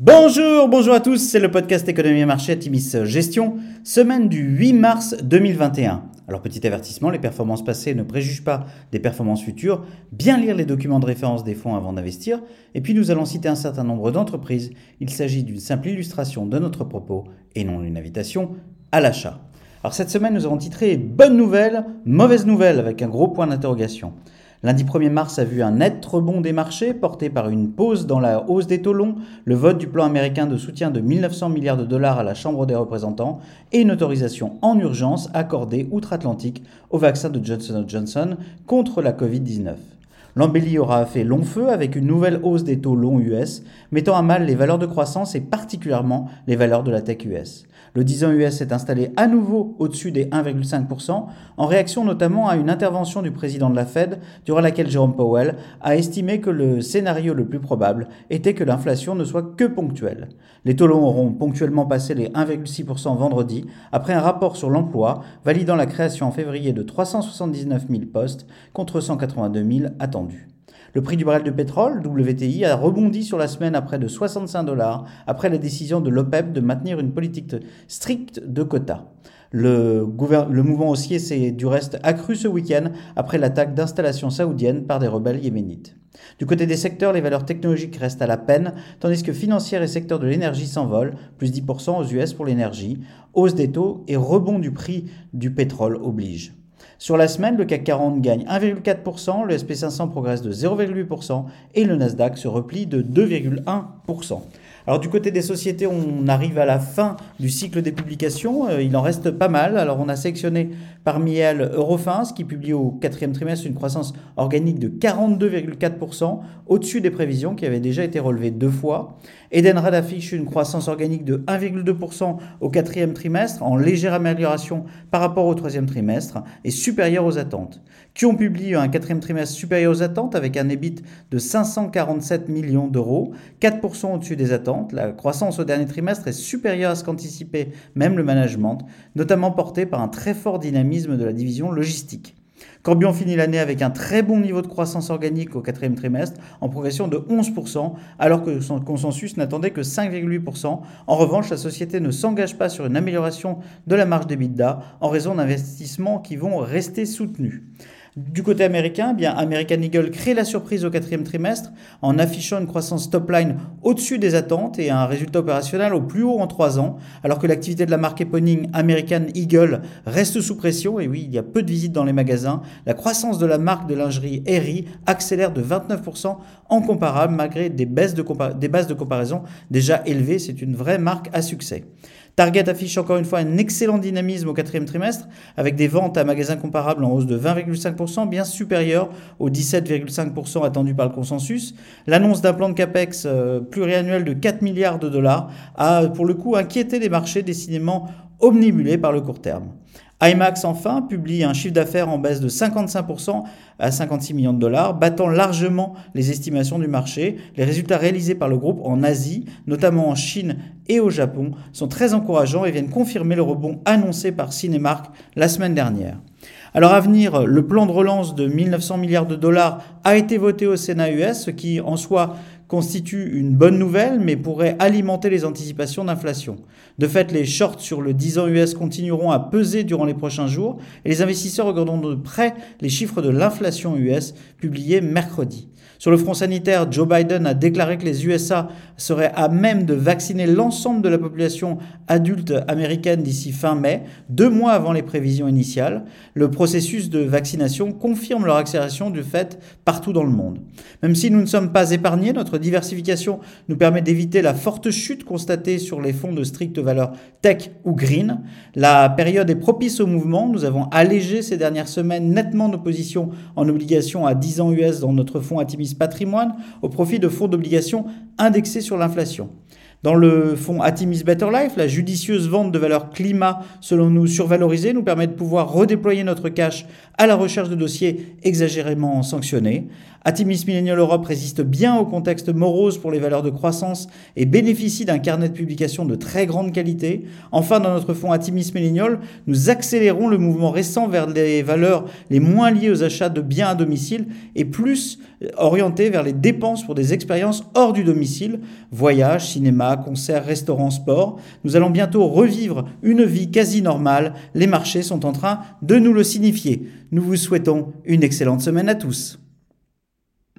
Bonjour, bonjour à tous, c'est le podcast Économie et Marché Timis Gestion, semaine du 8 mars 2021. Alors petit avertissement, les performances passées ne préjugent pas des performances futures, bien lire les documents de référence des fonds avant d'investir, et puis nous allons citer un certain nombre d'entreprises, il s'agit d'une simple illustration de notre propos et non une invitation à l'achat. Alors cette semaine nous avons titré Bonne nouvelle, mauvaise nouvelle avec un gros point d'interrogation. Lundi 1er mars a vu un net rebond des marchés porté par une pause dans la hausse des taux longs, le vote du plan américain de soutien de 1900 milliards de dollars à la Chambre des représentants et une autorisation en urgence accordée outre-Atlantique au vaccin de Johnson Johnson contre la Covid-19. L'embellie aura fait long feu avec une nouvelle hausse des taux longs US, mettant à mal les valeurs de croissance et particulièrement les valeurs de la tech US. Le 10 ans US s'est installé à nouveau au-dessus des 1,5%, en réaction notamment à une intervention du président de la Fed, durant laquelle Jerome Powell a estimé que le scénario le plus probable était que l'inflation ne soit que ponctuelle. Les taux longs auront ponctuellement passé les 1,6% vendredi, après un rapport sur l'emploi validant la création en février de 379 000 postes contre 182 000 attendus. Le prix du baril de pétrole, WTI, a rebondi sur la semaine à près de 65 dollars après la décision de l'OPEP de maintenir une politique stricte de quotas. Le, mouvement haussier s'est du reste accru ce week-end après l'attaque d'installations saoudiennes par des rebelles yéménites. Du côté des secteurs, les valeurs technologiques restent à la peine, tandis que financières et secteurs de l'énergie s'envolent, plus 10% aux US pour l'énergie, hausse des taux et rebond du prix du pétrole oblige. Sur la semaine, le CAC 40 gagne 1,4%, le SP500 progresse de 0,8% et le Nasdaq se replie de 2,1%. Alors du côté des sociétés, on arrive à la fin du cycle des publications. Euh, il en reste pas mal. Alors on a sélectionné parmi elles Eurofins qui publie au quatrième trimestre une croissance organique de 42,4%, au-dessus des prévisions qui avaient déjà été relevées deux fois. Edenred affiche une croissance organique de 1,2% au quatrième trimestre, en légère amélioration par rapport au troisième trimestre et supérieure aux attentes. Qui ont publié un quatrième trimestre supérieur aux attentes avec un EBIT de 547 millions d'euros, 4% au-dessus des attentes la croissance au dernier trimestre est supérieure à ce qu'anticipait même le management, notamment porté par un très fort dynamisme de la division logistique. Corbion finit l'année avec un très bon niveau de croissance organique au quatrième trimestre, en progression de 11%, alors que son consensus n'attendait que 5,8%. En revanche, la société ne s'engage pas sur une amélioration de la marge d'EBITDA en raison d'investissements qui vont rester soutenus. Du côté américain, eh bien American Eagle crée la surprise au quatrième trimestre en affichant une croissance top line au-dessus des attentes et un résultat opérationnel au plus haut en trois ans, alors que l'activité de la marque éponyme American Eagle reste sous pression. Et oui, il y a peu de visites dans les magasins. La croissance de la marque de lingerie Harry accélère de 29% en comparable malgré des, baisses de des bases de comparaison déjà élevées. C'est une vraie marque à succès. Target affiche encore une fois un excellent dynamisme au quatrième trimestre, avec des ventes à magasins comparables en hausse de 20,5%, bien supérieures aux 17,5% attendus par le consensus. L'annonce d'un plan de CAPEX euh, pluriannuel de 4 milliards de dollars a pour le coup inquiété les marchés décidément omnibulés par le court terme. IMAX, enfin, publie un chiffre d'affaires en baisse de 55% à 56 millions de dollars, battant largement les estimations du marché. Les résultats réalisés par le groupe en Asie, notamment en Chine et au Japon, sont très encourageants et viennent confirmer le rebond annoncé par Cinemark la semaine dernière. Alors à venir, le plan de relance de 1900 milliards de dollars a été voté au Sénat US, ce qui en soi constitue une bonne nouvelle, mais pourrait alimenter les anticipations d'inflation. De fait, les shorts sur le 10 ans US continueront à peser durant les prochains jours, et les investisseurs regarderont de près les chiffres de l'inflation US publiés mercredi. Sur le front sanitaire, Joe Biden a déclaré que les USA seraient à même de vacciner l'ensemble de la population adulte américaine d'ici fin mai, deux mois avant les prévisions initiales. Le processus de vaccination confirme leur accélération du fait partout dans le monde. Même si nous ne sommes pas épargnés, notre diversification nous permet d'éviter la forte chute constatée sur les fonds de stricte valeur tech ou green. La période est propice au mouvement. Nous avons allégé ces dernières semaines nettement nos positions en obligations à 10 ans US dans notre fonds Atimis Patrimoine au profit de fonds d'obligations indexés sur l'inflation. Dans le fonds Atimis Better Life, la judicieuse vente de valeurs climat, selon nous survalorisées, nous permet de pouvoir redéployer notre cash à la recherche de dossiers exagérément sanctionnés. Atimis Millennial Europe résiste bien au contexte morose pour les valeurs de croissance et bénéficie d'un carnet de publication de très grande qualité. Enfin, dans notre fonds Atimis Millennial, nous accélérons le mouvement récent vers les valeurs les moins liées aux achats de biens à domicile et plus orienté vers les dépenses pour des expériences hors du domicile, voyages, cinéma, concerts, restaurants, sport. Nous allons bientôt revivre une vie quasi normale. Les marchés sont en train de nous le signifier. Nous vous souhaitons une excellente semaine à tous.